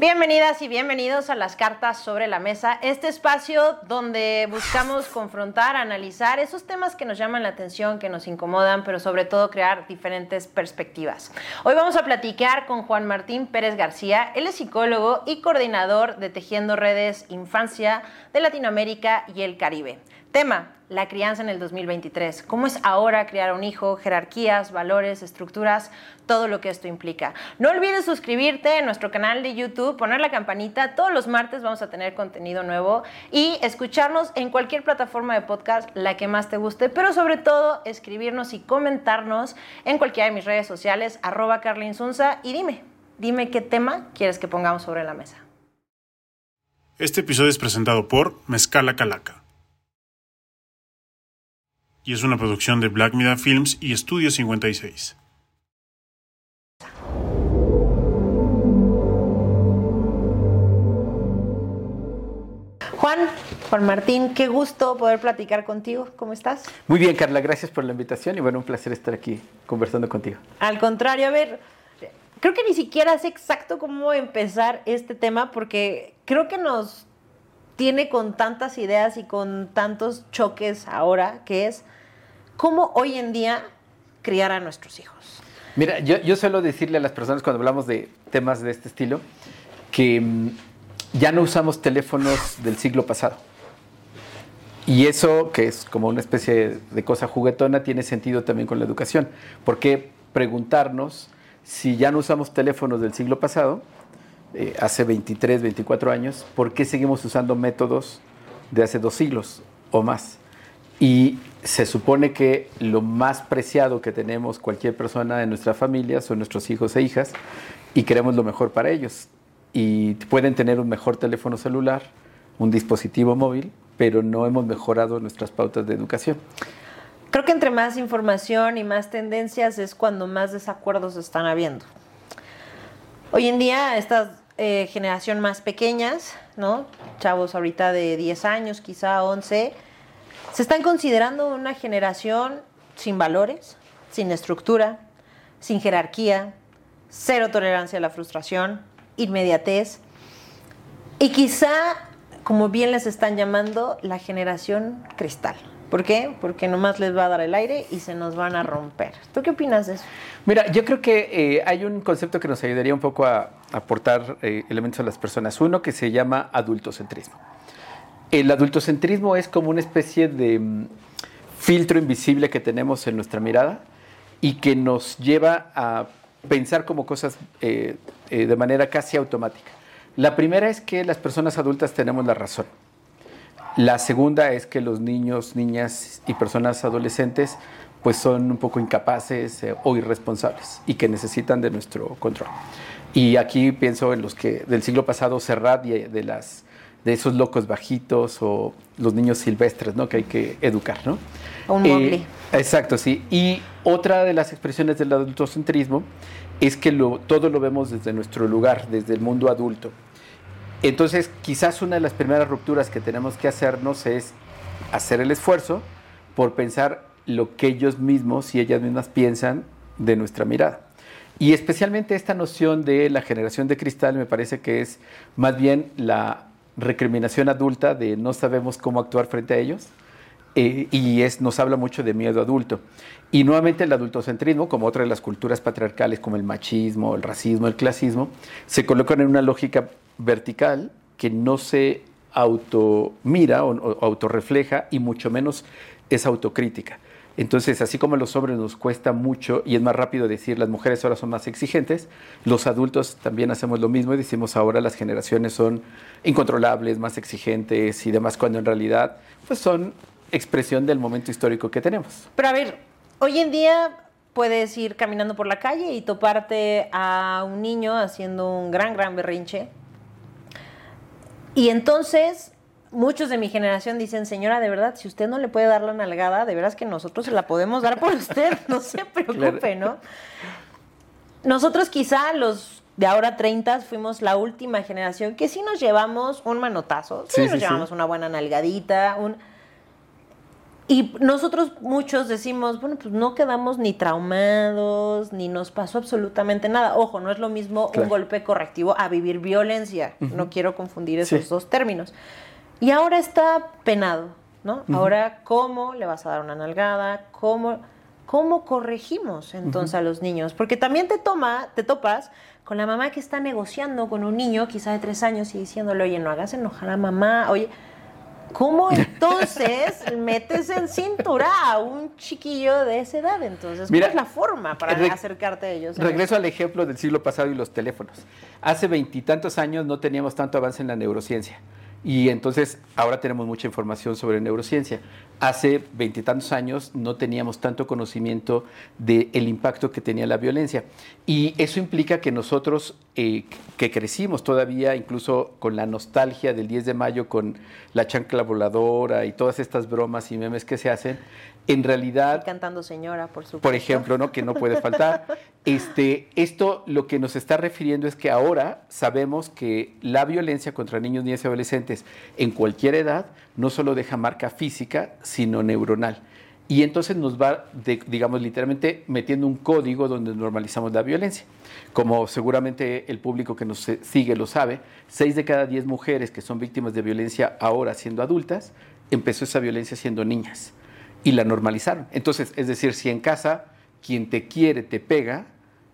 Bienvenidas y bienvenidos a las cartas sobre la mesa, este espacio donde buscamos confrontar, analizar esos temas que nos llaman la atención, que nos incomodan, pero sobre todo crear diferentes perspectivas. Hoy vamos a platicar con Juan Martín Pérez García, él es psicólogo y coordinador de Tejiendo Redes Infancia de Latinoamérica y el Caribe. Tema, la crianza en el 2023. ¿Cómo es ahora criar un hijo? Jerarquías, valores, estructuras, todo lo que esto implica. No olvides suscribirte en nuestro canal de YouTube, poner la campanita. Todos los martes vamos a tener contenido nuevo y escucharnos en cualquier plataforma de podcast, la que más te guste, pero sobre todo escribirnos y comentarnos en cualquiera de mis redes sociales, arroba carlinsunza y dime, dime qué tema quieres que pongamos sobre la mesa. Este episodio es presentado por Mezcala Calaca y es una producción de Black Mida Films y Estudio 56. Juan, Juan Martín, qué gusto poder platicar contigo. ¿Cómo estás? Muy bien, Carla, gracias por la invitación y bueno, un placer estar aquí conversando contigo. Al contrario, a ver, creo que ni siquiera sé exacto cómo empezar este tema porque creo que nos tiene con tantas ideas y con tantos choques ahora, que es cómo hoy en día criar a nuestros hijos. Mira, yo, suelo decirle a las personas cuando hablamos de temas de este estilo que mm, ya no usamos teléfonos del siglo pasado. Y eso, que es como una especie de cosa juguetona, tiene sentido también con la educación. ¿Por qué preguntarnos si ya no usamos teléfonos del siglo pasado, eh, hace 23, 24 años, por qué seguimos usando métodos de hace dos siglos o más? Y se supone que lo más preciado que tenemos cualquier persona en nuestra familia son nuestros hijos e hijas y queremos lo mejor para ellos. Y pueden tener un mejor teléfono celular, un dispositivo móvil, pero no hemos mejorado nuestras pautas de educación. Creo que entre más información y más tendencias es cuando más desacuerdos están habiendo. Hoy en día, estas eh, generación más pequeñas, ¿no? Chavos ahorita de 10 años, quizá 11, se están considerando una generación sin valores, sin estructura, sin jerarquía, cero tolerancia a la frustración, inmediatez. Y quizá, como bien les están llamando, la generación cristal. ¿Por qué? Porque nomás les va a dar el aire y se nos van a romper. ¿Tú qué opinas de eso? Mira, yo creo que eh, hay un concepto que nos ayudaría un poco a aportar eh, elementos a las personas. Uno que se llama adultocentrismo. El adultocentrismo es como una especie de mm, filtro invisible que tenemos en nuestra mirada y que nos lleva a pensar como cosas eh, eh, de manera casi automática. La primera es que las personas adultas tenemos la razón. La segunda es que los niños, niñas y personas adolescentes pues son un poco incapaces eh, o irresponsables y que necesitan de nuestro control. Y aquí pienso en los que del siglo pasado Serrat y de las de esos locos bajitos o los niños silvestres, ¿no? Que hay que educar, ¿no? Un eh, exacto, sí. Y otra de las expresiones del adultocentrismo es que lo, todo lo vemos desde nuestro lugar, desde el mundo adulto. Entonces, quizás una de las primeras rupturas que tenemos que hacernos es hacer el esfuerzo por pensar lo que ellos mismos y ellas mismas piensan de nuestra mirada. Y especialmente esta noción de la generación de cristal me parece que es más bien la recriminación adulta de no sabemos cómo actuar frente a ellos. Eh, y es, nos habla mucho de miedo adulto. Y nuevamente el adultocentrismo, como otra de las culturas patriarcales como el machismo, el racismo, el clasismo, se colocan en una lógica vertical que no se automira o, o autorrefleja y mucho menos es autocrítica. Entonces, así como a los hombres nos cuesta mucho y es más rápido decir las mujeres ahora son más exigentes, los adultos también hacemos lo mismo y decimos ahora las generaciones son incontrolables, más exigentes y demás, cuando en realidad pues son expresión del momento histórico que tenemos. Pero a ver, hoy en día puedes ir caminando por la calle y toparte a un niño haciendo un gran, gran berrinche. Y entonces muchos de mi generación dicen, señora, de verdad, si usted no le puede dar la nalgada, de veras que nosotros se la podemos dar por usted, no se preocupe, ¿no? Nosotros quizá los de ahora 30 fuimos la última generación que sí nos llevamos un manotazo, sí, nos llevamos una buena nalgadita, un... Y nosotros muchos decimos, bueno, pues no quedamos ni traumados, ni nos pasó absolutamente nada. Ojo, no es lo mismo un golpe correctivo a vivir violencia. No quiero confundir esos dos términos. Y ahora está penado, ¿no? Ahora, ¿cómo le vas a dar una nalgada? ¿Cómo, cómo corregimos entonces a los niños? Porque también te toma, te topas con la mamá que está negociando con un niño, quizá de tres años, y diciéndole, oye, no hagas enojar a mamá, oye ¿Cómo entonces metes en cintura a un chiquillo de esa edad? Entonces, ¿cuál es la forma para acercarte a ellos? Regreso al ejemplo del siglo pasado y los teléfonos. Hace veintitantos años no teníamos tanto avance en la neurociencia. Y entonces ahora tenemos mucha información sobre neurociencia. Hace veintitantos años no teníamos tanto conocimiento del impacto que tenía la violencia. Y eso implica que nosotros, eh, que crecimos todavía, incluso con la nostalgia del 10 de mayo, con la chancla voladora y todas estas bromas y memes que se hacen, en realidad... cantando señora, por supuesto. Por ejemplo, ¿no? que no puede faltar. Este, esto lo que nos está refiriendo es que ahora sabemos que la violencia contra niños, niñas y adolescentes en cualquier edad no solo deja marca física, sino neuronal. Y entonces nos va, digamos, literalmente metiendo un código donde normalizamos la violencia. Como seguramente el público que nos sigue lo sabe, seis de cada diez mujeres que son víctimas de violencia ahora siendo adultas, empezó esa violencia siendo niñas y la normalizaron. Entonces, es decir, si en casa quien te quiere te pega,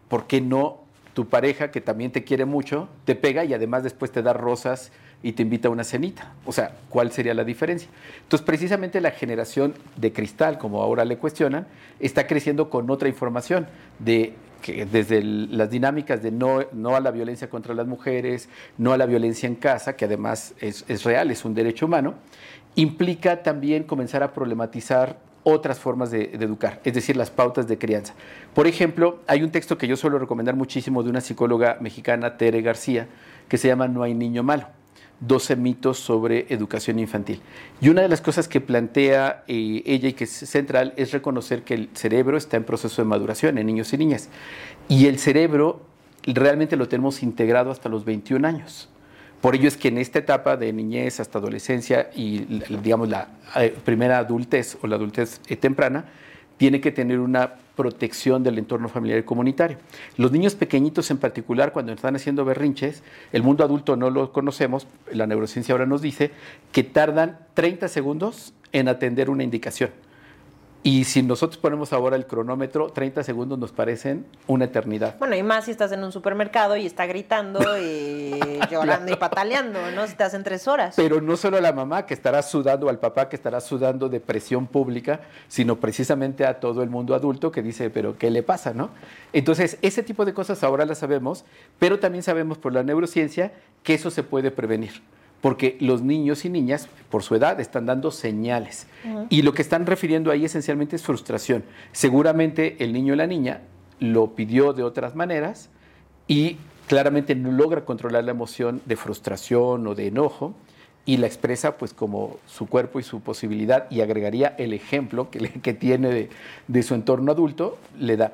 ¿por qué no tu pareja, que también te quiere mucho, te pega y además después te da rosas y te invita a una cenita? O sea, ¿cuál sería la diferencia? Entonces, precisamente la generación de cristal, como ahora le cuestionan, está creciendo con otra información de que desde las dinámicas de no, no, a la violencia contra las mujeres, no a la violencia en casa, que además es, es real, es un derecho humano, implica también comenzar a problematizar otras formas de, educar, es decir, las pautas de crianza. Por ejemplo, hay un texto que yo suelo recomendar muchísimo de una psicóloga mexicana, Tere García, que se llama No hay niño malo. 12 mitos sobre educación infantil. Y una de las cosas que plantea eh, ella y que es central es reconocer que el cerebro está en proceso de maduración en niños y niñas. Y el cerebro realmente lo tenemos integrado hasta los 21 años. Por ello es que en esta etapa de niñez hasta adolescencia y digamos la eh, primera adultez o la adultez eh, temprana, tiene que tener una protección del entorno familiar y comunitario. Los niños pequeñitos en particular, cuando están haciendo berrinches, el mundo adulto no lo conocemos, la neurociencia ahora nos dice que tardan 30 segundos en atender una indicación. Y si nosotros ponemos ahora el cronómetro, 30 segundos nos parecen una eternidad. Bueno, y más si estás en un supermercado y está gritando y llorando y pataleando, ¿no? Si te hacen tres horas. Pero no solo a la mamá que estará sudando, al papá que estará sudando de presión pública, sino precisamente a todo el mundo adulto que dice, pero ¿qué le pasa, no? Entonces, ese tipo de cosas ahora las sabemos, pero también sabemos por la neurociencia que eso se puede prevenir porque los niños y niñas, por su edad, están dando señales. Y lo que están refiriendo ahí esencialmente es frustración. Seguramente el niño o la niña lo pidió de otras maneras y claramente no logra controlar la emoción de frustración o de enojo y la expresa pues como su cuerpo y su posibilidad y agregaría el ejemplo que, que tiene de, su entorno adulto, le da.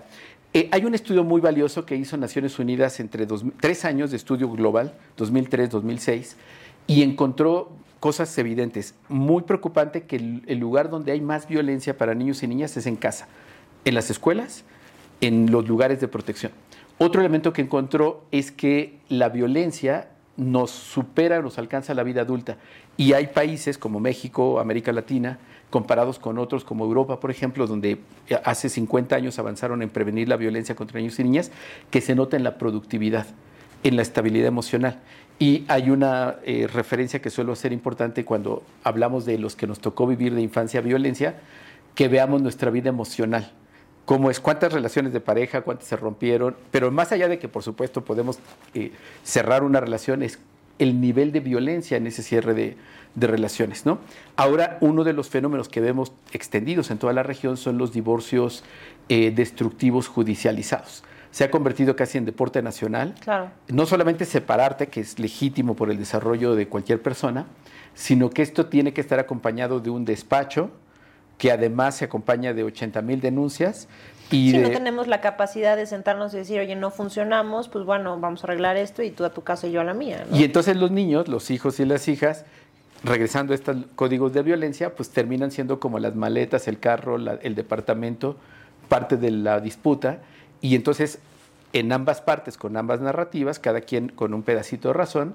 Eh, hay un estudio muy valioso que hizo Naciones Unidas entre tres años de estudio global, 2003-2006, y encontró cosas evidentes. Muy preocupante que el, lugar donde hay más violencia para niños y niñas es en casa, en las escuelas, en los lugares de protección. Otro elemento que encontró es que la violencia nos supera, nos alcanza la vida adulta. Y hay países como México, América Latina, comparados con otros como Europa, por ejemplo, donde hace 50 años avanzaron en prevenir la violencia contra niños y niñas, que se nota en la productividad, en la estabilidad emocional. Y hay una eh, referencia que suele ser importante cuando hablamos de los que nos tocó vivir de infancia violencia, que veamos nuestra vida emocional. Cómo es, cuántas relaciones de pareja, cuántas se rompieron, pero más allá de que por supuesto podemos eh, cerrar una relación, es el nivel de violencia en ese cierre de, relaciones. ¿no? Ahora, uno de los fenómenos que vemos extendidos en toda la región son los divorcios eh, destructivos judicializados se ha convertido casi en deporte nacional. Claro. No solamente separarte, que es legítimo por el desarrollo de cualquier persona, sino que esto tiene que estar acompañado de un despacho que además se acompaña de 80 mil denuncias. Y si no tenemos la capacidad de sentarnos y decir, oye, no funcionamos, pues bueno, vamos a arreglar esto y tú a tu casa y yo a la mía. Y entonces los niños, los hijos y las hijas, regresando a estos códigos de violencia, pues terminan siendo como las maletas, el carro, el departamento, parte de la disputa. Y entonces, en ambas partes, con ambas narrativas, cada quien con un pedacito de razón,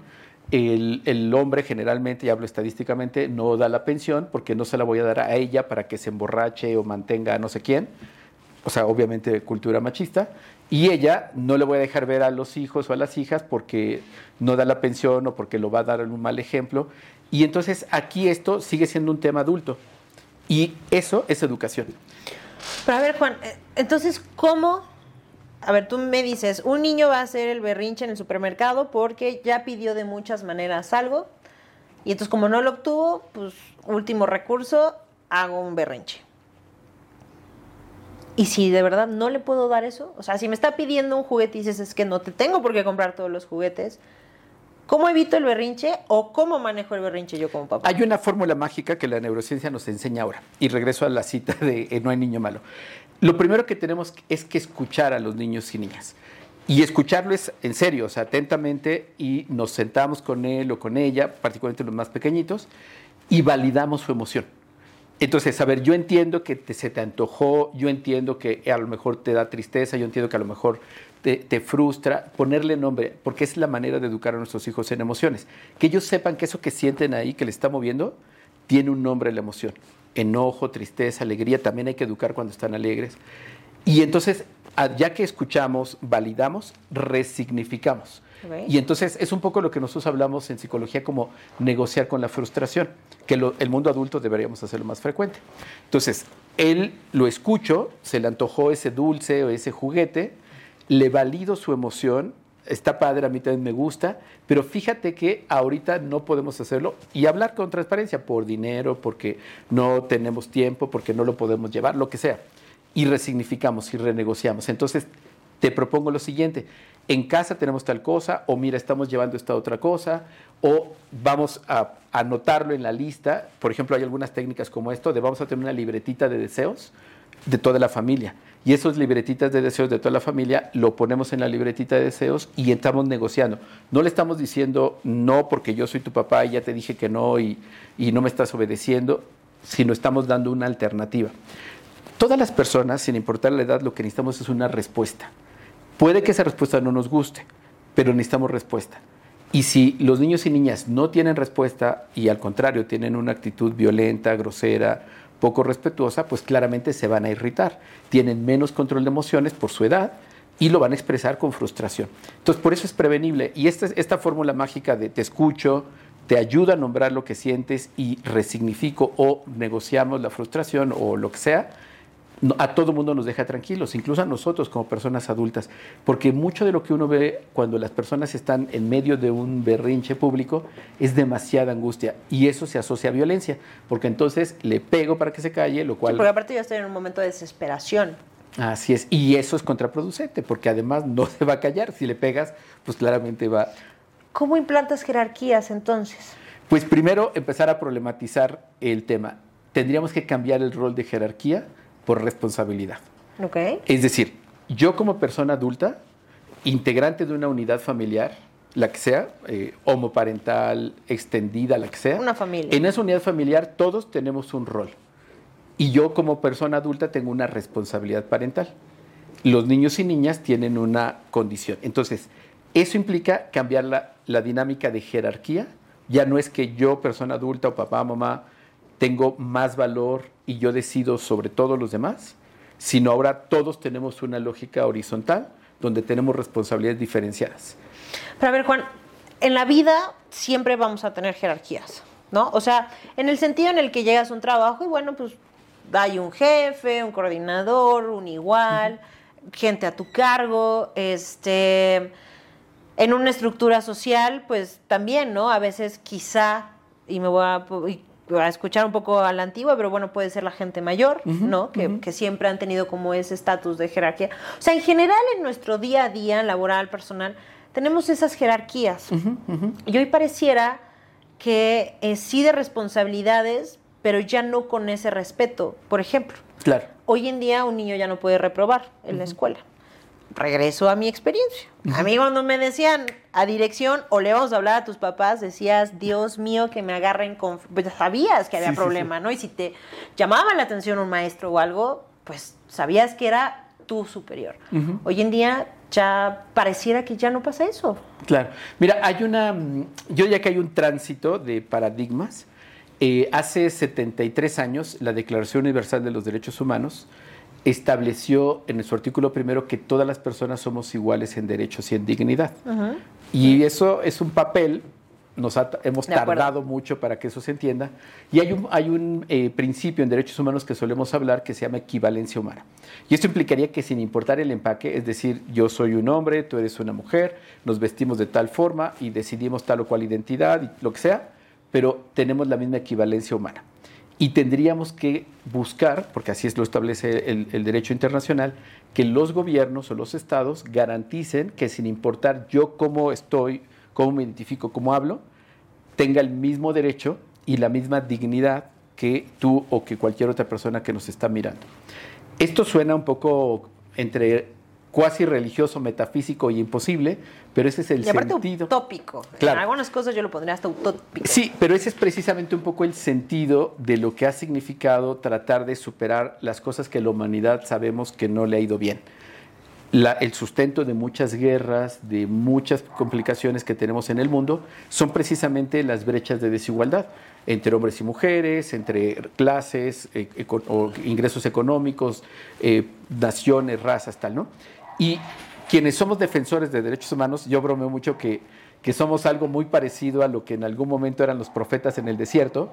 el, el, hombre generalmente, y hablo estadísticamente, no da la pensión porque no se la voy a dar a ella para que se emborrache o mantenga a no sé quién. O sea, obviamente cultura machista. Y ella no le voy a dejar ver a los hijos o a las hijas porque no da la pensión o porque lo va a dar en un mal ejemplo. Y entonces aquí esto sigue siendo un tema adulto. Y eso es educación. Pero a ver, Juan, eh, entonces, ¿cómo? A ver, tú me dices, un niño va a hacer el berrinche en el supermercado porque ya pidió de muchas maneras algo. Y entonces, como no lo obtuvo, pues último recurso, hago un berrinche. Y si de verdad no le puedo dar eso, o sea, si me está pidiendo un juguete y dices, es que no te tengo por qué comprar todos los juguetes, ¿Cómo evito el berrinche o cómo manejo el berrinche yo como papá? Hay una fórmula mágica que la neurociencia nos enseña ahora. Y regreso a la cita de eh, No hay niño malo. Lo primero que tenemos es que escuchar a los niños y niñas. Y escucharlo es en serio, o sea, atentamente, y nos sentamos con él o con ella, particularmente los más pequeñitos, y validamos su emoción. Entonces, a ver, yo entiendo que se te antojó, yo entiendo que a lo mejor te da tristeza, yo entiendo que a lo mejor te, frustra, ponerle nombre, porque es la manera de educar a nuestros hijos en emociones. Que ellos sepan que eso que sienten ahí, que le está moviendo, tiene un nombre la emoción. Enojo, tristeza, alegría, también hay que educar cuando están alegres. Y entonces, ya que escuchamos, validamos, resignificamos. Y entonces es un poco lo que nosotros hablamos en psicología como negociar con la frustración, que el mundo adulto deberíamos hacerlo más frecuente. Entonces, él lo escucho, se le antojó ese dulce o ese juguete, le valido su emoción, está padre, a mí también me gusta, pero fíjate que ahorita no podemos hacerlo y hablar con transparencia por dinero, porque no tenemos tiempo, porque no lo podemos llevar, lo que sea. Y resignificamos y renegociamos. Entonces, te propongo lo siguiente, en casa tenemos tal cosa, o mira, estamos llevando esta otra cosa, o vamos a anotarlo en la lista. Por ejemplo, hay algunas técnicas como esto, de vamos a tener una libretita de deseos de toda la familia. Y esos libretitas de deseos de toda la familia lo ponemos en la libretita de deseos y estamos negociando. No le estamos diciendo no porque yo soy tu papá y ya te dije que no y, y no me estás obedeciendo, sino estamos dando una alternativa. Todas las personas, sin importar la edad, lo que necesitamos es una respuesta. Puede que esa respuesta no nos guste, pero necesitamos respuesta. Y si los niños y niñas no tienen respuesta y al contrario tienen una actitud violenta, grosera, poco respetuosa, pues claramente se van a irritar. Tienen menos control de emociones por su edad y lo van a expresar con frustración. Entonces, por eso es prevenible. Y esta, esta fórmula mágica de te escucho, te ayuda a nombrar lo que sientes y resignifico o negociamos la frustración o lo que sea, a todo mundo nos deja tranquilos, incluso a nosotros como personas adultas, porque mucho de lo que uno ve cuando las personas están en medio de un berrinche público es demasiada angustia y eso se asocia a violencia, porque entonces le pego para que se calle, lo cual... Sí, porque aparte ya estoy en un momento de desesperación. Así es, y eso es contraproducente, porque además no se va a callar, si le pegas, pues claramente va... ¿Cómo implantas jerarquías entonces? Pues primero empezar a problematizar el tema. Tendríamos que cambiar el rol de jerarquía por responsabilidad. Okay. Es decir, yo como persona adulta, integrante de una unidad familiar, la que sea, eh, homoparental, extendida, la que sea. Una familia. En esa unidad familiar todos tenemos un rol. Y yo como persona adulta tengo una responsabilidad parental. Los niños y niñas tienen una condición. Entonces, eso implica cambiar la, la dinámica de jerarquía. Ya no es que yo, persona adulta o papá, mamá, tengo más valor y yo decido sobre todos los demás, sino ahora todos tenemos una lógica horizontal donde tenemos responsabilidades diferenciadas. Pero a ver, Juan, en la vida siempre vamos a tener jerarquías, ¿no? O sea, en el sentido en el que llegas a un trabajo y bueno, pues hay un jefe, un coordinador, un igual, gente a tu cargo, este, en una estructura social, pues también, ¿no? A veces quizá, y me voy a, a escuchar un poco a la antigua, pero bueno, puede ser la gente mayor, ¿no? Que, siempre han tenido como ese estatus de jerarquía. O sea, en general en nuestro día a día, laboral, personal, tenemos esas jerarquías. Y hoy pareciera que eh, sí de responsabilidades, pero ya no con ese respeto. Por ejemplo, claro. hoy en día un niño ya no puede reprobar en la escuela. Regreso a mi experiencia. A mí cuando me decían a dirección o le vamos a hablar a tus papás, decías, Dios mío, que me agarren con... Pues sabías que había problema, ¿no? Y si te llamaba la atención un maestro o algo, pues sabías que era tu superior. Hoy en día ya pareciera que ya no pasa eso. Claro. Mira, hay una... Yo ya que hay un tránsito de paradigmas, eh, hace 73 años la Declaración Universal de los Derechos Humanos estableció en su artículo primero que todas las personas somos iguales en derechos y en dignidad. Y eso es un papel, nos hemos tardado mucho para que eso se entienda, y hay un, hay un eh, principio en derechos humanos que solemos hablar que se llama equivalencia humana. Y esto implicaría que sin importar el empaque, es decir, yo soy un hombre, tú eres una mujer, nos vestimos de tal forma y decidimos tal o cual identidad y lo que sea, pero tenemos la misma equivalencia humana y tendríamos que buscar, porque así es lo establece el, derecho internacional, que los gobiernos o los estados garanticen que sin importar yo cómo estoy, cómo me identifico, cómo hablo, tenga el mismo derecho y la misma dignidad que tú o que cualquier otra persona que nos está mirando. Esto suena un poco entre cuasi religioso, metafísico y imposible, pero ese es el y aparte sentido. utópico. En algunas cosas yo lo pondría hasta utópico. Sí, pero ese es precisamente un poco el sentido de lo que ha significado tratar de superar las cosas que la humanidad sabemos que no le ha ido bien. el sustento de muchas guerras, de muchas complicaciones que tenemos en el mundo, son precisamente las brechas de desigualdad entre hombres y mujeres, entre clases, eh, ingresos económicos, eh, naciones, razas, tal, ¿no? Y quienes somos defensores de derechos humanos, yo bromeo mucho que, que somos algo muy parecido a lo que en algún momento eran los profetas en el desierto.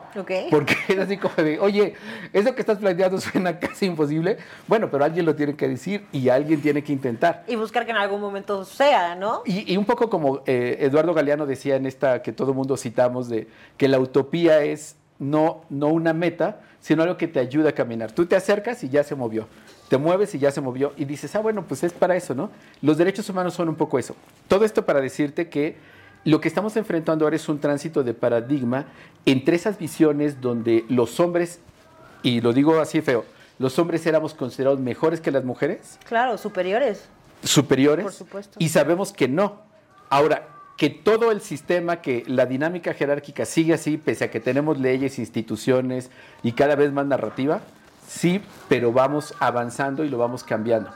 Porque es así como de, oye, eso que estás planteando suena casi imposible. Bueno, pero alguien lo tiene que decir y alguien tiene que intentar. Y buscar que en algún momento sea, ¿no? Y, un poco como eh, Eduardo Galeano decía en esta que todo mundo citamos de que la utopía es no, no una meta, sino algo que te ayuda a caminar. Tú te acercas y ya se movió te mueves y ya se movió y dices, ah, bueno, pues es para eso, ¿no? Los derechos humanos son un poco eso. Todo esto para decirte que lo que estamos enfrentando ahora es un tránsito de paradigma entre esas visiones donde los hombres, y lo digo así feo, los hombres éramos considerados mejores que las mujeres. Claro, superiores. Superiores. Por supuesto. Y sabemos que no. Ahora, que todo el sistema, que la dinámica jerárquica sigue así, pese a que tenemos leyes, instituciones y cada vez más narrativa, sí, pero vamos avanzando y lo vamos cambiando.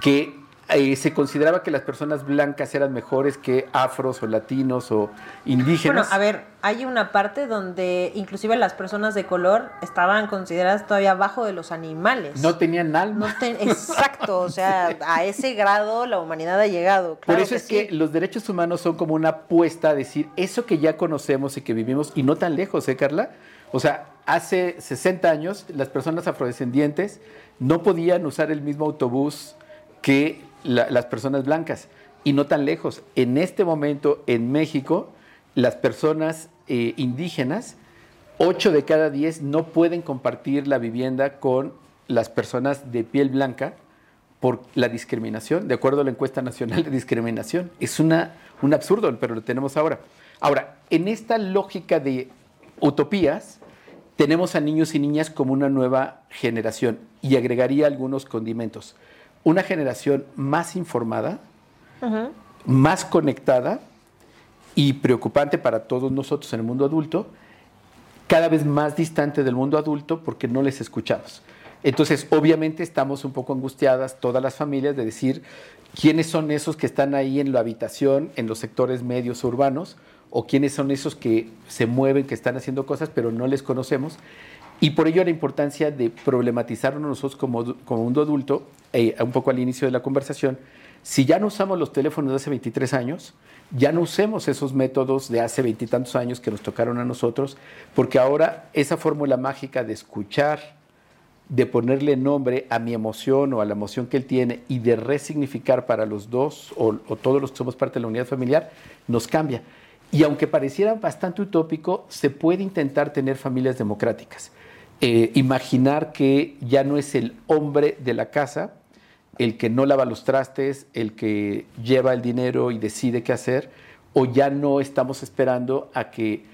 Que eh, se consideraba que las personas blancas eran mejores que afros o latinos o indígenas. Bueno, a ver, hay una parte donde inclusive las personas de color estaban consideradas todavía abajo de los animales. No tenían alma. exacto, o sea, a ese grado la humanidad ha llegado. Por eso es que los derechos humanos son como una apuesta a decir eso que ya conocemos y que vivimos, y no tan lejos, ¿eh, Carla? O sea, hace 60 años las personas afrodescendientes no podían usar el mismo autobús que las personas blancas. Y no tan lejos. En este momento, en México, las personas eh, indígenas, 8 de cada 10 no pueden compartir la vivienda con las personas de piel blanca por la discriminación, de acuerdo a la encuesta nacional de discriminación. Es una, un absurdo, pero lo tenemos ahora. Ahora, en esta lógica de utopías, tenemos a niños y niñas como una nueva generación y agregaría algunos condimentos. Una generación más informada, más conectada y preocupante para todos nosotros en el mundo adulto, cada vez más distante del mundo adulto porque no les escuchamos. Entonces, obviamente estamos un poco angustiadas todas las familias de decir quiénes son esos que están ahí en la habitación, en los sectores medios urbanos, o quiénes son esos que se mueven, que están haciendo cosas, pero no les conocemos. Y por ello la importancia de problematizarnos nosotros como, como mundo adulto, eh, un poco al inicio de la conversación, si ya no usamos los teléfonos de hace 23 años, ya no usemos esos métodos de hace veintitantos años que nos tocaron a nosotros, porque ahora esa fórmula mágica de escuchar, de ponerle nombre a mi emoción o a la emoción que él tiene y de resignificar para los dos o, todos los que somos parte de la unidad familiar, nos cambia. Y aunque pareciera bastante utópico, se puede intentar tener familias democráticas. Eh, imaginar que ya no es el hombre de la casa el que no lava los trastes, el que lleva el dinero y decide qué hacer, o ya no estamos esperando a que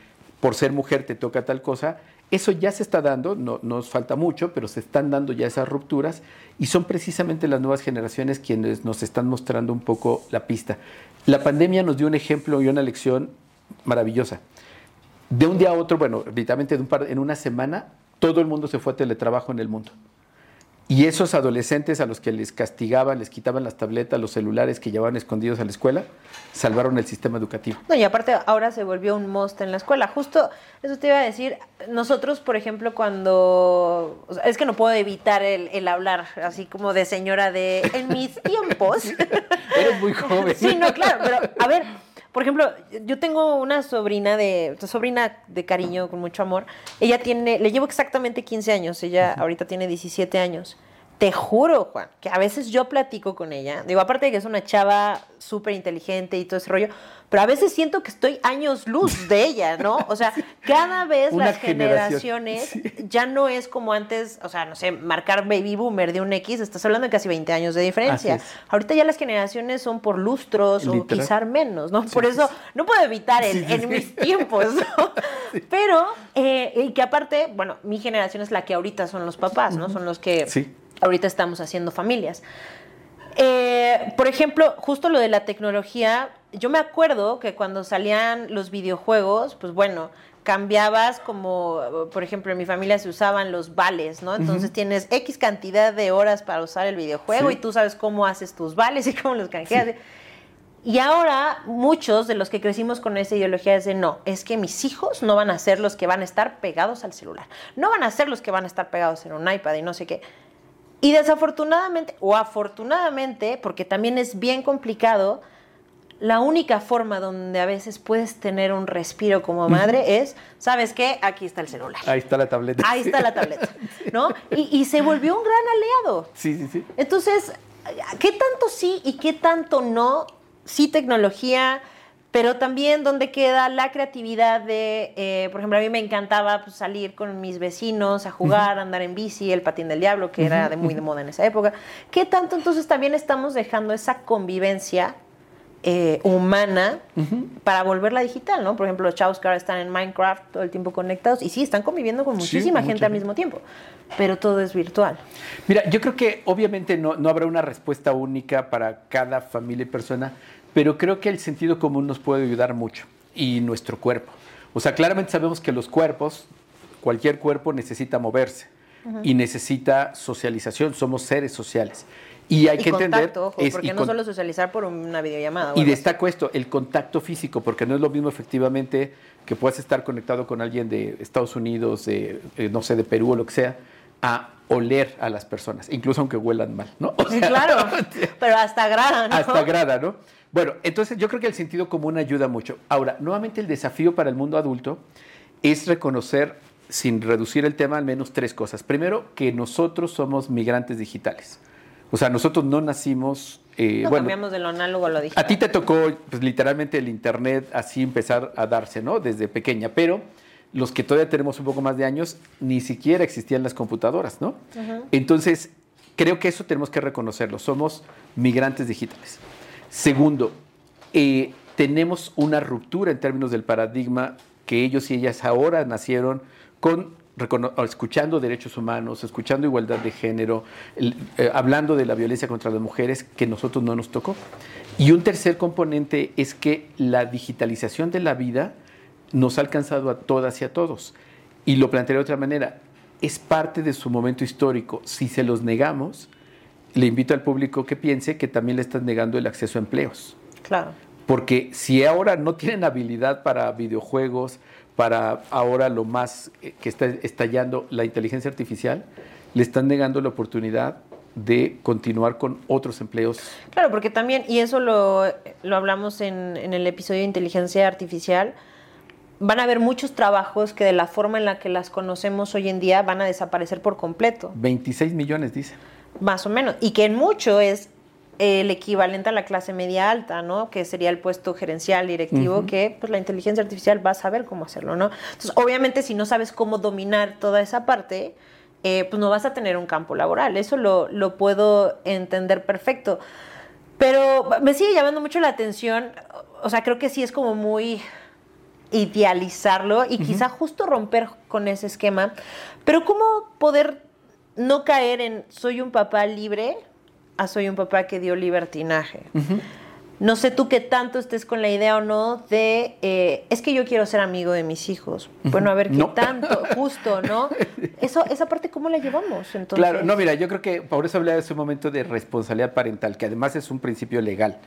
por ser mujer te toca tal cosa, Eso ya se está dando, no nos falta mucho, pero se están dando ya esas rupturas y son precisamente las nuevas generaciones quienes nos están mostrando un poco la pista. La pandemia nos dio un ejemplo y una lección maravillosa. De un día a otro, bueno, literalmente en una semana, todo el mundo se fue a teletrabajo en el mundo. Y esos adolescentes a los que les castigaban, les quitaban las tabletas, los celulares que llevaban escondidos a la escuela, salvaron el sistema educativo. No, y aparte ahora se volvió un most en la escuela. Justo eso te iba a decir. Nosotros, por ejemplo, cuando... es que no puedo evitar el, hablar así como de señora de... En mis tiempos... Eres muy joven. sí, no, claro, pero a ver... Por ejemplo, yo tengo una sobrina de, sobrina de cariño, con mucho amor. Ella tiene, le llevo exactamente 15 años, ella ahorita tiene 17 años. Te juro, Juan, que a veces yo platico con ella. Digo, aparte de que es una chava súper inteligente y todo ese rollo, pero a veces siento que estoy años luz de ella, ¿no? O sea, cada vez las generaciones ya no es como antes, o sea, no sé, marcar baby boomer de un X, estás hablando de casi 20 años de diferencia. Ahorita ya las generaciones son por lustros o quizás menos, ¿no? por eso no puedo evitar el, en mis tiempos, ¿no? Pero, eh, y que aparte, bueno, mi generación es la que ahorita son los papás, ¿no? Son los que ahorita estamos haciendo familias. Eh, por ejemplo, justo lo de la tecnología, yo me acuerdo que cuando salían los videojuegos, pues bueno, cambiabas como, por ejemplo, en mi familia se usaban los vales, ¿no? Entonces tienes X cantidad de horas para usar el videojuego y tú sabes cómo haces tus vales y cómo los canjeas. Y ahora muchos de los que crecimos con esa ideología es de no, es que mis hijos no van a ser los que van a estar pegados al celular, no van a ser los que van a estar pegados en un iPad y no sé qué. Y desafortunadamente, o afortunadamente, porque también es bien complicado, la única forma donde a veces puedes tener un respiro como madre es, ¿sabes qué? Aquí está el celular. Ahí está la tableta. Ahí está la tableta, ¿no? Y, se volvió un gran aliado. Sí, sí, sí. Entonces, ¿qué tanto sí y qué tanto no? Sí tecnología, pero también donde queda la creatividad de, eh, por ejemplo, a mí me encantaba pues, salir con mis vecinos a jugar, andar en bici, el patín del diablo, que era de muy de moda en esa época. ¿Qué tanto entonces también estamos dejando esa convivencia eh, humana para volverla digital, ¿no? Por ejemplo, los chavos que ahora están en Minecraft todo el tiempo conectados y sí, están conviviendo con muchísima gente al mismo tiempo, pero todo es virtual. Mira, yo creo que obviamente no, no habrá una respuesta única para cada familia y persona, pero creo que el sentido común nos puede ayudar mucho y nuestro cuerpo. O sea, claramente sabemos que los cuerpos, cualquier cuerpo necesita moverse y necesita socialización, somos seres sociales. Y hay que entender. Ojo, porque no solo socializar por una videollamada. Y destaco esto, el contacto físico, porque no es lo mismo efectivamente que puedas estar conectado con alguien de Estados Unidos, de, eh, no sé, de Perú o lo que sea, a oler a las personas, incluso aunque huelan mal, ¿no? claro, pero hasta agrada, ¿no? Hasta agrada, ¿no? Bueno, entonces yo creo que el sentido común ayuda mucho. Ahora, nuevamente el desafío para el mundo adulto es reconocer, sin reducir el tema, al menos tres cosas. Primero, que nosotros somos migrantes digitales. O sea, nosotros no nacimos... Eh, no cambiamos de lo análogo a lo digital. A ti te tocó, pues literalmente el Internet así empezar a darse, ¿no? Desde pequeña, pero los que todavía tenemos un poco más de años, ni siquiera existían las computadoras, ¿no? Entonces, creo que eso tenemos que reconocerlo. Somos migrantes digitales. Segundo, eh, tenemos una ruptura en términos del paradigma que ellos y ellas ahora nacieron con escuchando derechos humanos, escuchando igualdad de género, eh, hablando de la violencia contra las mujeres que nosotros no nos tocó. Y un tercer componente es que la digitalización de la vida nos ha alcanzado a todas y a todos. Y lo plantearé de otra manera, es parte de su momento histórico. Si se los negamos, le invito al público que piense que también le están negando el acceso a empleos. Claro. Porque si ahora no tienen habilidad para videojuegos, para ahora lo más eh, que está estallando la inteligencia artificial, le están negando la oportunidad de continuar con otros empleos. Claro, porque también, y eso lo, lo hablamos en, en, el episodio de inteligencia artificial, van a haber muchos trabajos que de la forma en la que las conocemos hoy en día van a desaparecer por completo. 26 millones, dice. Más o menos. Y que en mucho es el equivalente a la clase media alta, ¿no? Que sería el puesto gerencial, directivo, que pues la inteligencia artificial va a saber cómo hacerlo, ¿no? Entonces, obviamente, si no sabes cómo dominar toda esa parte, eh, pues no vas a tener un campo laboral. Eso lo, lo puedo entender perfecto. Pero me sigue llamando mucho la atención, o sea, creo que sí es como muy idealizarlo y quizá justo romper con ese esquema, pero cómo poder no caer en soy un papá libre a soy un papá que dio libertinaje. No sé tú qué tanto estés con la idea o no de, eh, es que yo quiero ser amigo de mis hijos. Bueno, a ver qué tanto, justo, ¿no? Eso, esa parte, ¿cómo la llevamos? Entonces? Claro, no, mira, yo creo que por eso hablaba de ese momento de responsabilidad parental, que además es un principio legal.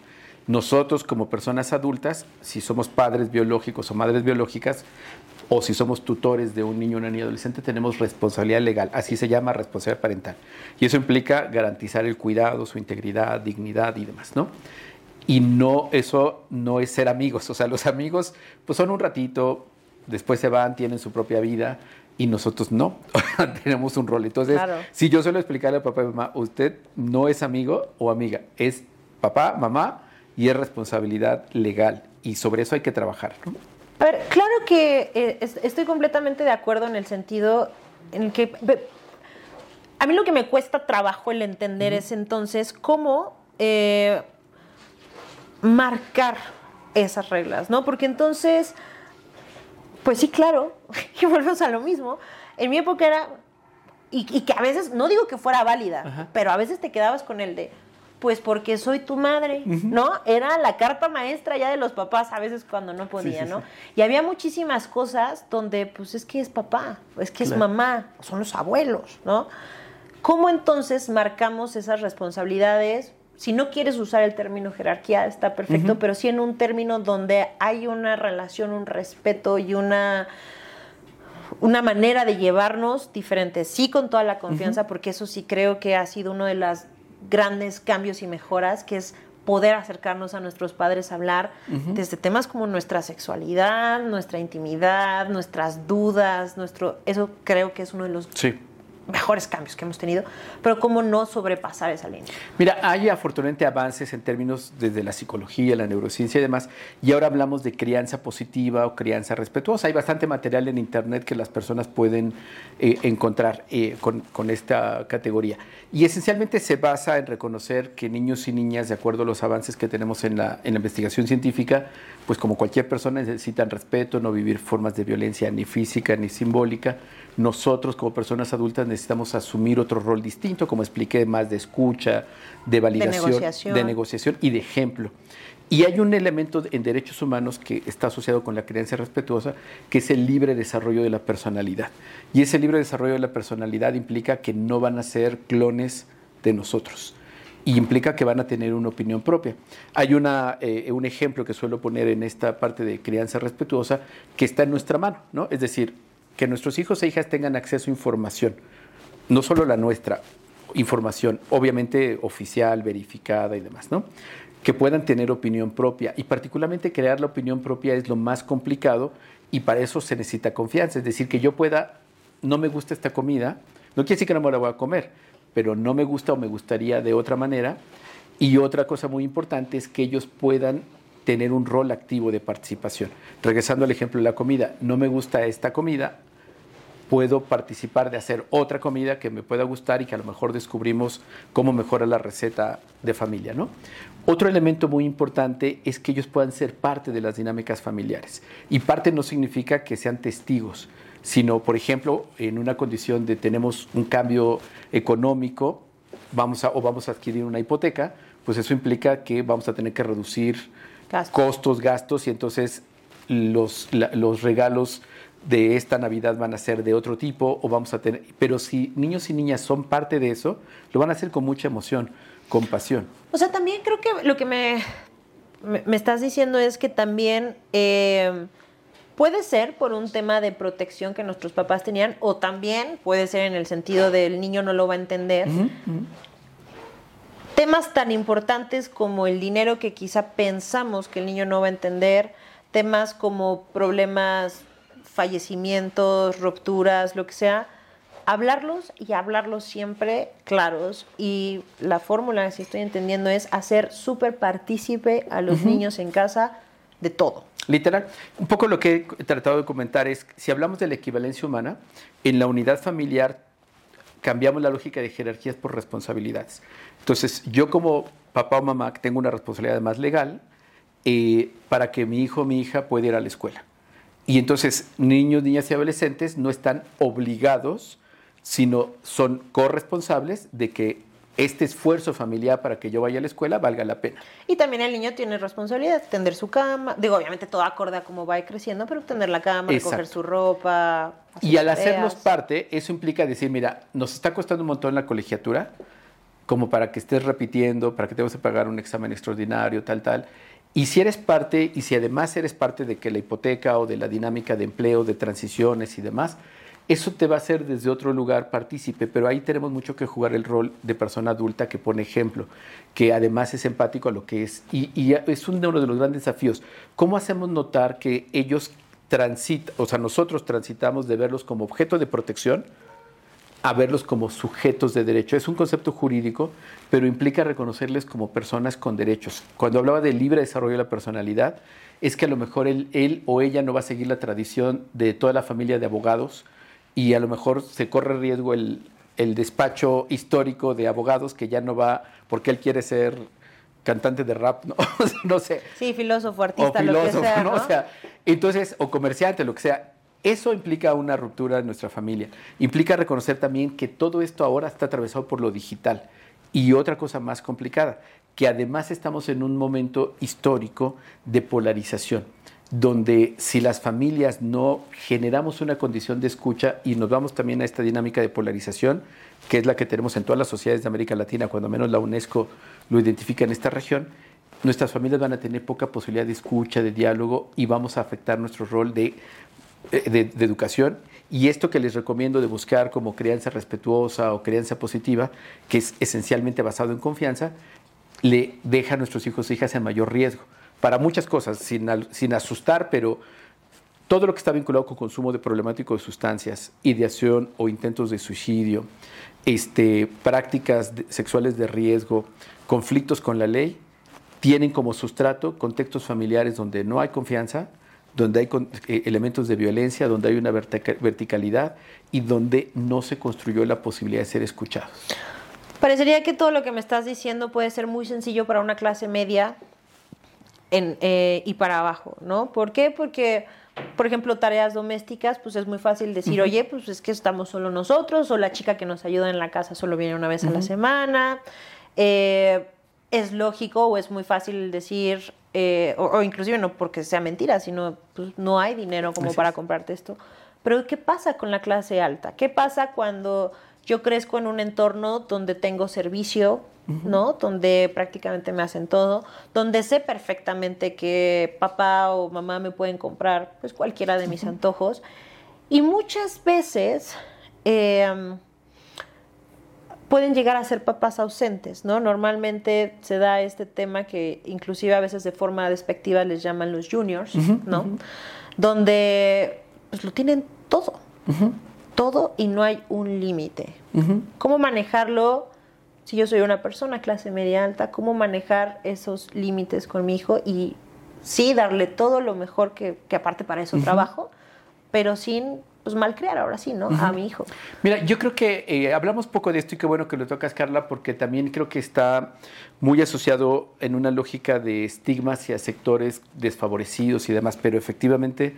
Nosotros como personas adultas, si somos padres biológicos o madres biológicas, o si somos tutores de un niño o una niña adolescente, tenemos responsabilidad legal, así se llama responsabilidad parental. Y eso implica garantizar el cuidado, su integridad, dignidad y demás, ¿no? Y no, eso no es ser amigos, o sea, los amigos pues son un ratito, después se van, tienen su propia vida, y nosotros no, tenemos un rol. Entonces, si yo suelo explicarle a papá y mamá, usted no es amigo o amiga, es papá, mamá y es responsabilidad legal y sobre eso hay que trabajar. A ver, claro que eh, estoy completamente de acuerdo en el sentido en el que a mí lo que me cuesta trabajo el entender es entonces cómo eh, marcar esas reglas, ¿no? Porque entonces, pues sí, claro, y volvemos a lo mismo. En mi época era, y, que a veces, no digo que fuera válida, pero a veces te quedabas con el de, pues porque soy tu madre, ¿no? Era la carta maestra ya de los papás a veces cuando no podía, ¿no? Y había muchísimas cosas donde, pues es que es papá, es que es mamá, son los abuelos, ¿no? ¿Cómo entonces marcamos esas responsabilidades? Si no quieres usar el término jerarquía, está perfecto, pero sí en un término donde hay una relación, un respeto y una una manera de llevarnos diferente, sí con toda la confianza, porque eso sí creo que ha sido uno de las grandes cambios y mejoras, que es poder acercarnos a nuestros padres a hablar desde temas como nuestra sexualidad, nuestra intimidad, nuestras dudas, nuestro eso creo que es uno de los sí mejores cambios que hemos tenido, pero cómo no sobrepasar esa línea. Mira, hay afortunadamente avances en términos desde la psicología, la neurociencia y demás, y ahora hablamos de crianza positiva o crianza respetuosa. Hay bastante material en Internet que las personas pueden eh, encontrar eh, con, esta categoría. Y esencialmente se basa en reconocer que niños y niñas, de acuerdo a los avances que tenemos en la investigación científica, pues como cualquier persona necesitan respeto, no vivir formas de violencia ni física ni simbólica, nosotros como personas adultas necesitamos asumir otro rol distinto, como expliqué, más de escucha, de validación, de negociación, y de ejemplo. Y hay un elemento en derechos humanos que está asociado con la creencia respetuosa, que es el libre desarrollo de la personalidad. Y ese libre desarrollo de la personalidad implica que no van a ser clones de nosotros. Y implica que van a tener una opinión propia. Hay una, eh, un ejemplo que suelo poner en esta parte de crianza respetuosa que está en nuestra mano, ¿no? Es decir, que nuestros hijos e hijas tengan acceso a información, no solo la nuestra, información, obviamente oficial, verificada y demás, ¿no? Que puedan tener opinión propia y particularmente crear la opinión propia es lo más complicado y para eso se necesita confianza, es decir, que yo pueda, no me gusta esta comida, no quiere decir que no me la voy a comer, pero no me gusta o me gustaría de otra manera. Y otra cosa muy importante es que ellos puedan tener un rol activo de participación. Regresando al ejemplo de la comida, no me gusta esta comida, puedo participar de hacer otra comida que me pueda gustar y que a lo mejor descubrimos cómo mejora la receta de familia, ¿no? Otro elemento muy importante es que ellos puedan ser parte de las dinámicas familiares. Y parte no significa que sean testigos, sino, por ejemplo, en una condición de tenemos un cambio económico, vamos o vamos a adquirir una hipoteca, pues eso implica que vamos a tener que reducir costos, gastos y entonces los, los regalos de esta Navidad van a ser de otro tipo o vamos a tener, pero si niños y niñas son parte de eso, lo van a hacer con mucha emoción, con pasión. O sea, también creo que lo que me, me, estás diciendo es que también eh, puede ser por un tema de protección que nuestros papás tenían o también puede ser en el sentido del niño no lo va a entender temas tan importantes como el dinero que quizá pensamos que el niño no va a entender, temas como problemas, fallecimientos, rupturas, lo que sea, hablarlos y hablarlos siempre claros. Y la fórmula, si estoy entendiendo, es hacer súper partícipe a los niños en casa de todo. Literal. Un poco lo que he tratado de comentar es, si hablamos de la equivalencia humana, en la unidad familiar cambiamos la lógica de jerarquías por responsabilidades. Entonces, yo como papá o mamá tengo una responsabilidad más legal eh, para que mi hijo o mi hija pueda ir a la escuela. Y entonces niños, niñas y adolescentes no están obligados, sino son corresponsables de que este esfuerzo familiar para que yo vaya a la escuela valga la pena. Y también el niño tiene responsabilidad, tender su cama, digo, obviamente todo acorde a cómo va creciendo, pero tender la cama, recoger su ropa. Y al hacernos parte, eso implica decir, mira, nos está costando un montón la colegiatura, como para que estés repitiendo, para que tengas que pagar un examen extraordinario, tal, tal. Y si eres parte, y si además eres parte de que la hipoteca o de la dinámica de empleo, de transiciones y demás, eso te va a hacer desde otro lugar partícipe, pero ahí tenemos mucho que jugar el rol de persona adulta que pone ejemplo, que además es empático a lo que es. Y, y es uno de los grandes desafíos. ¿Cómo hacemos notar que ellos transitan, o sea, nosotros transitamos de verlos como objeto de protección a verlos como sujetos de derecho? Es un concepto jurídico, pero implica reconocerles como personas con derechos. Cuando hablaba de libre desarrollo de la personalidad, es que a lo mejor él, él o ella no va a seguir la tradición de toda la familia de abogados, y a lo mejor se corre riesgo el, despacho histórico de abogados que ya no va porque él quiere ser cantante de rap, ¿no? no sé. Sí, filósofo, artista, lo que sea, ¿no? O sea, entonces, o comerciante, lo que sea. Eso implica una ruptura en nuestra familia. Implica reconocer también que todo esto ahora está atravesado por lo digital. Y otra cosa más complicada, que además estamos en un momento histórico de polarización donde si las familias no generamos una condición de escucha y nos vamos también a esta dinámica de polarización, que es la que tenemos en todas las sociedades de América Latina, cuando menos la UNESCO lo identifica en esta región, nuestras familias van a tener poca posibilidad de escucha, de diálogo y vamos a afectar nuestro rol de, eh, educación. Y esto que les recomiendo de buscar como crianza respetuosa o crianza positiva, que es esencialmente basado en confianza, le deja a nuestros hijos e hijas en mayor riesgo para muchas cosas, sin, sin asustar, pero todo lo que está vinculado con consumo de problemático de sustancias, ideación o intentos de suicidio, este, prácticas sexuales de riesgo, conflictos con la ley, tienen como sustrato contextos familiares donde no hay confianza, donde hay eh, elementos de violencia, donde hay una verticalidad y donde no se construyó la posibilidad de ser escuchados. Parecería que todo lo que me estás diciendo puede ser muy sencillo para una clase media eh, y para abajo, ¿no? ¿Por qué? Porque, por ejemplo, tareas domésticas, pues es muy fácil decir, oye, pues es que estamos solo nosotros, o la chica que nos ayuda en la casa solo viene una vez a la semana. Eh, es lógico o es muy fácil decir, eh, o, inclusive no porque sea mentira, sino pues no hay dinero como para comprarte esto. Pero ¿qué pasa con la clase alta? ¿Qué pasa cuando yo crezco en un entorno donde tengo servicio, ¿no? Donde prácticamente me hacen todo, donde sé perfectamente que papá o mamá me pueden comprar pues cualquiera de mis antojos. Y muchas veces em, pueden llegar a ser papás ausentes, ¿no? Normalmente se da este tema que inclusive a veces de forma despectiva les llaman los juniors, ¿no? Donde pues lo tienen todo, todo y no hay un límite. ¿Cómo manejarlo? si yo soy una persona clase media alta, cómo manejar esos límites con mi hijo y sí darle todo lo mejor que, aparte para eso trabajo, pero sin pues malcriar ahora sí, ¿no? A mi hijo. Mira, yo creo que eh, hablamos poco de esto y qué bueno que lo tocas, Carla, porque también creo que está muy asociado en una lógica de estigmas hacia sectores desfavorecidos y demás, pero efectivamente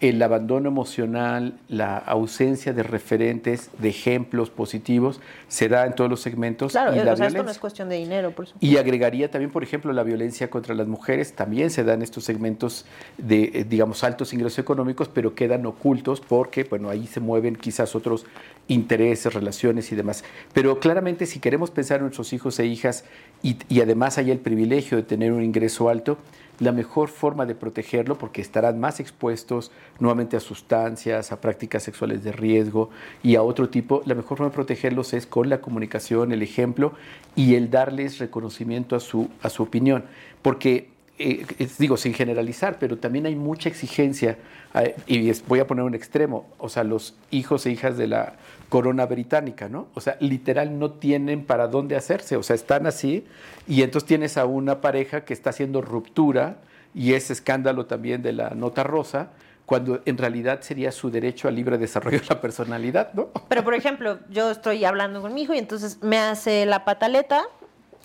el abandono emocional, la ausencia de referentes, de ejemplos positivos, se da en todos los segmentos. Claro, y la esto no es cuestión de dinero, por supuesto. Y agregaría también, por ejemplo, la violencia contra las mujeres, también se da en estos segmentos de, eh, digamos, altos ingresos económicos, pero quedan ocultos porque, bueno, ahí se mueven quizás otros intereses, relaciones y demás. Pero claramente, si queremos pensar en nuestros hijos e hijas y, y además hay el privilegio de tener un ingreso alto, la mejor forma de protegerlo, porque estarán más expuestos nuevamente a sustancias, a prácticas sexuales de riesgo y a otro tipo, la mejor forma de protegerlos es con la comunicación, el ejemplo y el darles reconocimiento a su, a su opinión. Porque eh, digo, sin generalizar, pero también hay mucha exigencia, eh, y voy a poner un extremo, o sea, los hijos e hijas de la corona británica, ¿no? O sea, literal no tienen para dónde hacerse, o sea, están así, y entonces tienes a una pareja que está haciendo ruptura, y ese escándalo también de la nota rosa, cuando en realidad sería su derecho al libre desarrollo de la personalidad, ¿no? Pero, por ejemplo, yo estoy hablando con mi hijo y entonces me hace la pataleta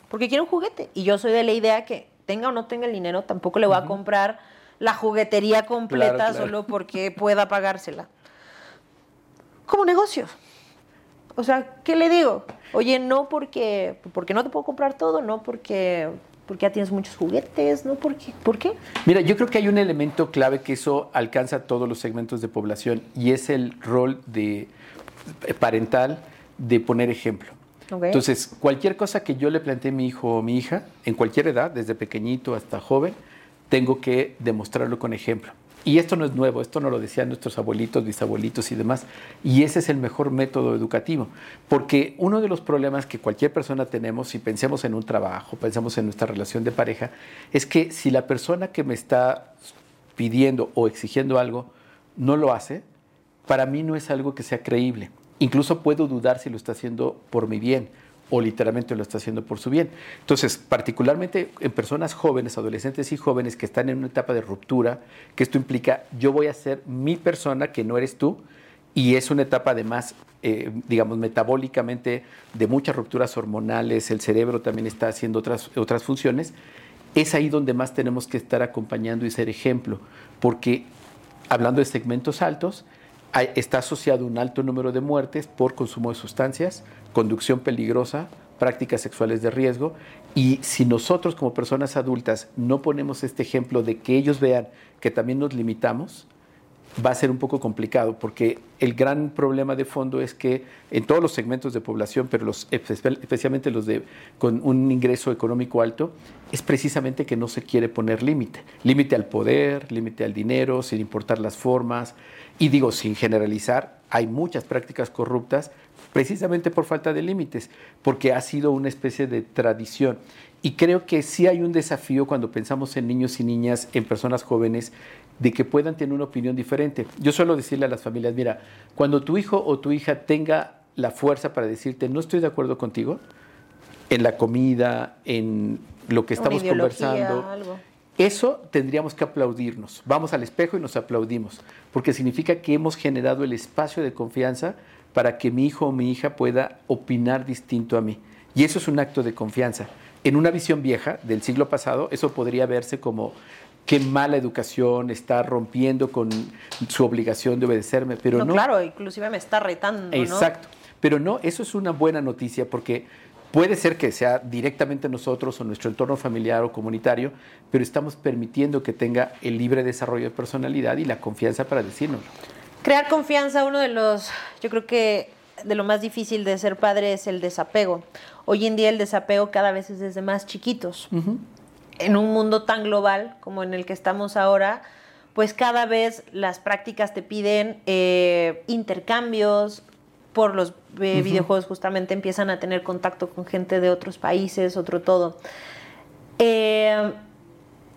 porque quiere un juguete, y yo soy de la idea que tenga o no tenga el dinero, tampoco le voy a comprar la juguetería completa Claro, claro. solo porque pueda pagársela. Como negocio. O sea, ¿qué le digo? Oye, no porque, porque no te puedo comprar todo, no porque, porque ya tienes muchos juguetes, no porque, ¿por qué? Mira, yo creo que hay un elemento clave que eso alcanza a todos los segmentos de población y es el rol de eh, parental de poner ejemplo. Entonces, cualquier cosa que yo le plantee a mi hijo o mi hija, en cualquier edad, desde pequeñito hasta joven, tengo que demostrarlo con ejemplo. Y esto no es nuevo, esto no lo decían nuestros abuelitos, bisabuelitos y demás. Y ese es el mejor método educativo. Porque uno de los problemas que cualquier persona tenemos, si pensemos en un trabajo, pensemos en nuestra relación de pareja, es que si la persona que me está pidiendo o exigiendo algo no lo hace, para mí no es algo que sea creíble. Incluso puedo dudar si lo está haciendo por mi bien o literalmente lo está haciendo por su bien. Entonces, particularmente en personas jóvenes, adolescentes y jóvenes que están en una etapa de ruptura, que esto implica yo voy a ser mi persona que no eres tú, y es una etapa además, eh, digamos, metabólicamente de muchas rupturas hormonales, el cerebro también está haciendo otras, otras funciones, es ahí donde más tenemos que estar acompañando y ser ejemplo, porque hablando de segmentos altos, está asociado un alto número de muertes por consumo de sustancias, conducción peligrosa, prácticas sexuales de riesgo, y si nosotros como personas adultas no ponemos este ejemplo de que ellos vean que también nos limitamos, va a ser un poco complicado porque el gran problema de fondo es que en todos los segmentos de población, pero los, espe- especialmente los de con un ingreso económico alto, es precisamente que no se quiere poner límite. Límite al poder, límite al dinero, sin importar las formas. Y digo, sin generalizar, hay muchas prácticas corruptas precisamente por falta de límites, porque ha sido una especie de tradición. Y creo que sí hay un desafío cuando pensamos en niños y niñas, en personas jóvenes, de que puedan tener una opinión diferente. Yo suelo decirle a las familias, mira, cuando tu hijo o tu hija tenga la fuerza para decirte, no estoy de acuerdo contigo, en la comida, en lo que estamos conversando, algo. eso tendríamos que aplaudirnos. Vamos al espejo y nos aplaudimos, porque significa que hemos generado el espacio de confianza para que mi hijo o mi hija pueda opinar distinto a mí. Y eso es un acto de confianza. En una visión vieja del siglo pasado, eso podría verse como qué mala educación, está rompiendo con su obligación de obedecerme, pero no, no. claro, inclusive me está retando, ¿no? Exacto. Pero no, eso es una buena noticia porque puede ser que sea directamente nosotros o nuestro entorno familiar o comunitario, pero estamos permitiendo que tenga el libre desarrollo de personalidad y la confianza para decírnoslo. Crear confianza, uno de los, yo creo que de lo más difícil de ser padre es el desapego. Hoy en día el desapego cada vez es desde más chiquitos. En un mundo tan global como en el que estamos ahora, pues cada vez las prácticas te piden eh, intercambios. Por los eh, videojuegos justamente empiezan a tener contacto con gente de otros países, otro todo. Eh,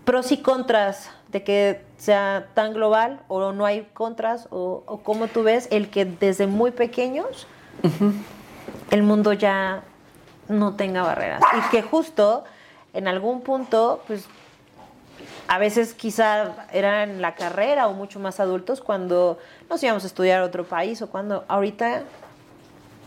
pros y contras de que sea tan global o no hay contras o, o cómo tú ves el que desde muy pequeños el mundo ya no tenga barreras y que justo en algún punto pues a veces quizá era en la carrera o mucho más adultos cuando nos íbamos a estudiar a otro país o cuando ahorita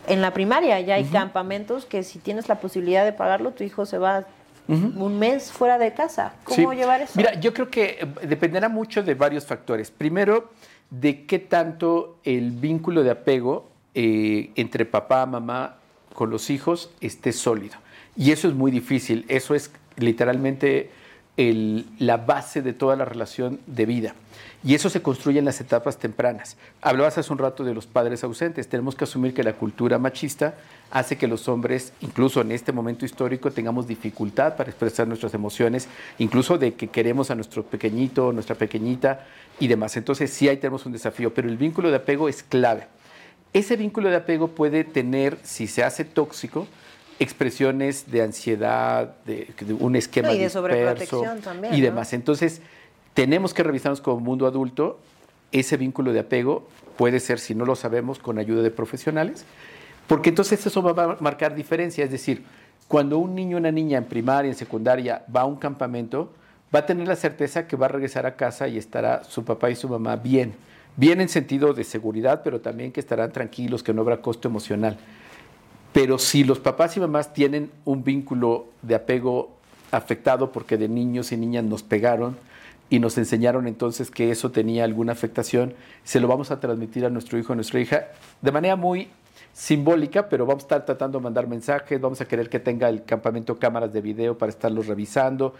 en la primaria ya hay campamentos que si tienes la posibilidad de pagarlo tu hijo se va un mes fuera de casa. ¿Cómo Sí. llevar eso? Mira, yo creo que eh, dependerá mucho de varios factores. Primero, de qué tanto el vínculo de apego eh, entre papá, mamá con los hijos esté sólido. Y eso es muy difícil. Eso es literalmente la base de toda la relación de vida. Y eso se construye en las etapas tempranas. Hablabas hace un rato de los padres ausentes. Tenemos que asumir que la cultura machista hace que los hombres, incluso en este momento histórico, tengamos dificultad para expresar nuestras emociones, incluso de que queremos a nuestro pequeñito, nuestra pequeñita y demás. Entonces sí ahí tenemos un desafío, pero el vínculo de apego es clave. Ese vínculo de apego puede tener, si se hace tóxico, expresiones de ansiedad, de, de un esquema No, y de disperso también, y ¿no? demás. Entonces, tenemos que revisarnos como mundo adulto. Ese vínculo de apego puede ser, si no lo sabemos, con ayuda de profesionales, porque entonces eso va a marcar diferencia. Es decir, cuando un niño o una niña en primaria, en secundaria, va a un campamento, va a tener la certeza que va a regresar a casa y estará su papá y su mamá bien. Bien en sentido de seguridad, pero también que estarán tranquilos, que no habrá costo emocional. Pero si los papás y mamás tienen un vínculo de apego afectado porque de niños y niñas nos pegaron, y nos enseñaron entonces que eso tenía alguna afectación, se lo vamos a transmitir a nuestro hijo, a nuestra hija, de manera muy simbólica, pero vamos a estar tratando de mandar mensajes, vamos a querer que tenga el campamento cámaras de video para estarlos revisando,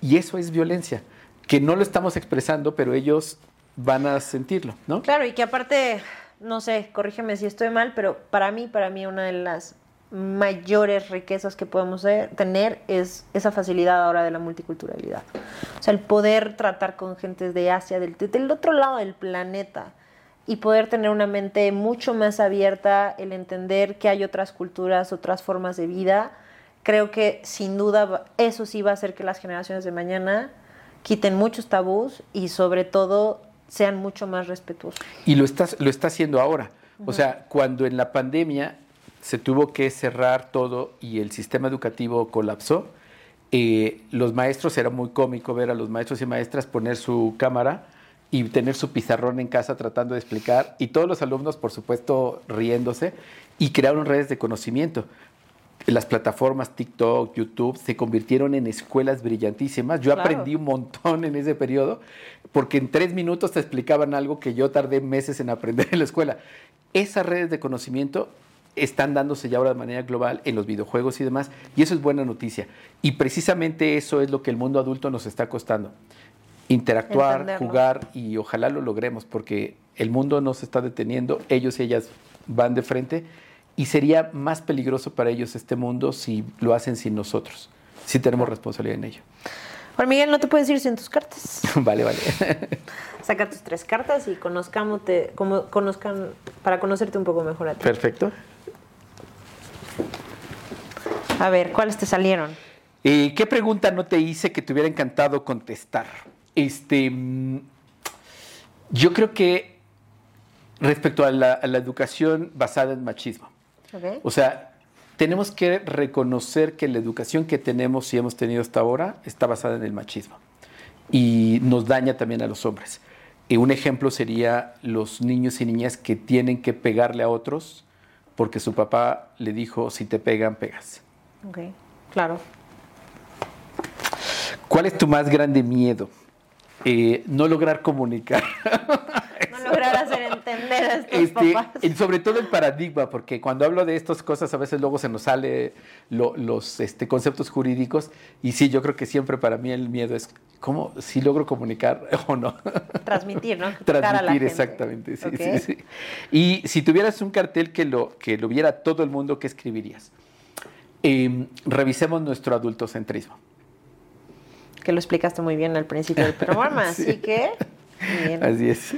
y eso es violencia, que no lo estamos expresando, pero ellos van a sentirlo, ¿no? Claro, y que aparte, no sé, corrígeme si estoy mal, pero para mí, para mí una de las mayores riquezas que podemos tener es esa facilidad ahora de la multiculturalidad. O sea, el poder tratar con gente de Asia, del, del otro lado del planeta, y poder tener una mente mucho más abierta, el entender que hay otras culturas, otras formas de vida, creo que sin duda eso sí va a hacer que las generaciones de mañana quiten muchos tabús y sobre todo sean mucho más respetuosos. Y lo está, lo está haciendo ahora. O sea, cuando en la pandemia se tuvo que cerrar todo y el sistema educativo colapsó, eh, los maestros, era muy cómico ver a los maestros y maestras poner su cámara y tener su pizarrón en casa tratando de explicar, y todos los alumnos, por supuesto, riéndose, y crearon redes de conocimiento. Las plataformas TikTok, YouTube se convirtieron en escuelas brillantísimas. Yo aprendí un montón en ese periodo, porque en tres minutos te explicaban algo que yo tardé meses en aprender en la escuela. Esas redes de conocimiento están dándose ya ahora de manera global en los videojuegos y demás, y eso es buena noticia. Y precisamente eso es lo que el mundo adulto nos está costando interactuar, jugar y ojalá lo logremos porque el mundo no se está deteniendo, ellos y ellas van de frente y sería más peligroso para ellos este mundo si lo hacen sin nosotros, si tenemos responsabilidad en ello. Juan Miguel, no te puedes ir sin tus cartas. vale, vale. Saca tus tres cartas y conozcámote, como, conozcan, para conocerte un poco mejor a ti. Perfecto. A ver, ¿cuáles te salieron? Eh, ¿Qué pregunta no te hice que te hubiera encantado contestar? Este, mm, yo creo que respecto a la, educación basada en machismo, o sea, tenemos que reconocer que la educación que tenemos y hemos tenido hasta ahora está basada en el machismo y nos daña también a los hombres. Y un ejemplo sería los niños y niñas que tienen que pegarle a otros porque su papá le dijo, si te pegan, pegas. Ok, claro. ¿Cuál es tu más grande miedo? Eh, no lograr comunicar. Entender a estos este, papás. Sobre todo el paradigma, porque cuando hablo de estas cosas a veces luego se nos sale los este, conceptos jurídicos y sí, yo creo que siempre para mí el miedo es cómo si logro comunicar o no. Transmitir, ¿no? Transmitir, exactamente. Sí, sí, sí. Y si tuvieras un cartel que lo, que lo viera todo el mundo, ¿qué escribirías? Em, revisemos nuestro adultocentrismo que lo explicaste muy bien al principio del programa, así que... Bien. Así es.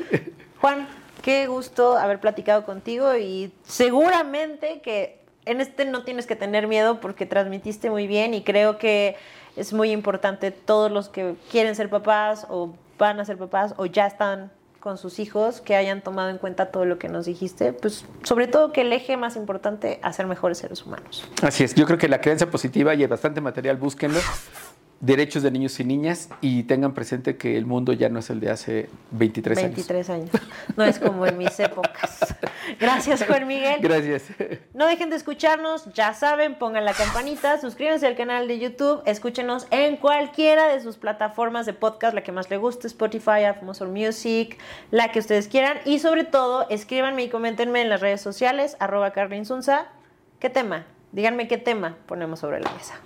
Juan, qué gusto haber platicado contigo y seguramente que en este no tienes que tener miedo porque transmitiste muy bien y creo que es muy importante todos los que quieren ser papás o van a ser papás o ya están con sus hijos que hayan tomado en cuenta todo lo que nos dijiste, pues sobre todo que el eje más importante, hacer mejores seres humanos. Así es, yo creo que la creencia positiva y hay bastante material, búsquenlo derechos de niños y niñas y tengan presente que el mundo ya no es el de hace 23, años. 23 años. No es como en mis épocas. Gracias, Juan Miguel. Gracias. No dejen de escucharnos, ya saben, pongan la campanita, suscríbanse al canal de YouTube, escúchenos en cualquiera de sus plataformas de podcast, la que más les guste, Spotify, Amazon Music, la que ustedes quieran. Y sobre todo, escríbanme y coméntenme en las redes sociales, arroba Carlin ¿Qué tema? Díganme qué tema ponemos sobre la mesa.